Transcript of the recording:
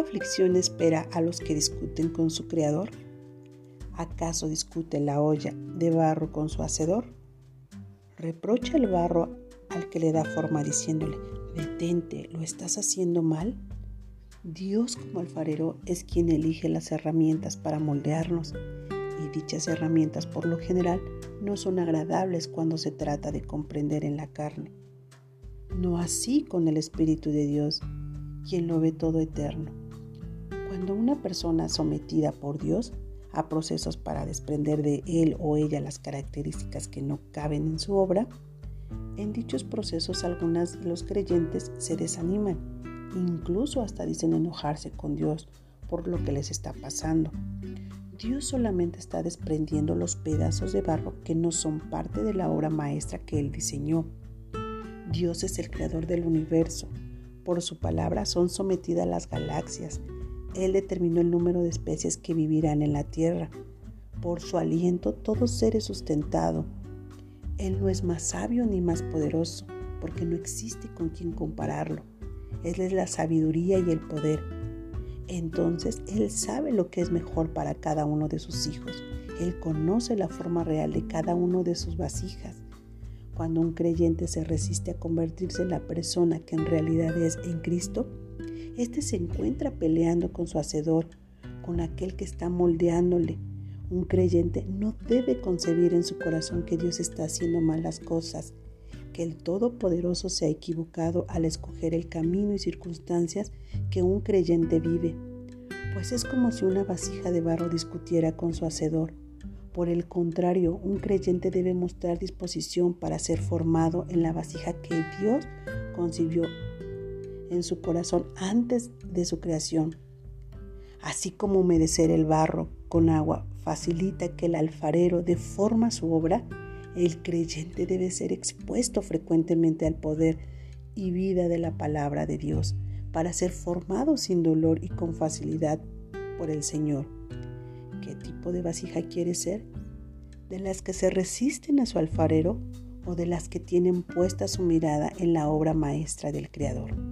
lección espera a los que discuten con su Creador? ¿Acaso discute la olla de barro con su hacedor? ¿Reprocha el barro al que le da forma diciéndole, detente, ¿lo estás haciendo mal? Dios como alfarero es quien elige las herramientas para moldearnos y dichas herramientas por lo general no son agradables cuando se trata de comprender en la carne. No así con el Espíritu de Dios, quien lo ve todo eterno. Cuando una persona sometida por Dios a procesos para desprender de él o ella las características que no caben en su obra, en dichos procesos algunas de los creyentes se desaniman, incluso hasta dicen enojarse con Dios por lo que les está pasando. Dios solamente está desprendiendo los pedazos de barro que no son parte de la obra maestra que Él diseñó. Dios es el creador del universo. Por su palabra son sometidas las galaxias. Él determinó el número de especies que vivirán en la tierra. Por su aliento todo ser es sustentado. Él no es más sabio ni más poderoso, porque no existe con quien compararlo. Él es la sabiduría y el poder. Entonces Él sabe lo que es mejor para cada uno de sus hijos. Él conoce la forma real de cada uno de sus vasijas. Cuando un creyente se resiste a convertirse en la persona que en realidad es en Cristo, éste se encuentra peleando con su Hacedor, con aquel que está moldeándole, un creyente no debe concebir en su corazón que Dios está haciendo malas cosas, que el Todopoderoso se ha equivocado al escoger el camino y circunstancias que un creyente vive, pues es como si una vasija de barro discutiera con su hacedor. Por el contrario, un creyente debe mostrar disposición para ser formado en la vasija que Dios concibió en su corazón antes de su creación. Así como humedecer el barro con agua facilita que el alfarero deforma su obra, el creyente debe ser expuesto frecuentemente al poder y vida de la palabra de Dios para ser formado sin dolor y con facilidad por el Señor. ¿Qué tipo de vasija quiere ser? ¿De las que se resisten a su alfarero o de las que tienen puesta su mirada en la obra maestra del Creador?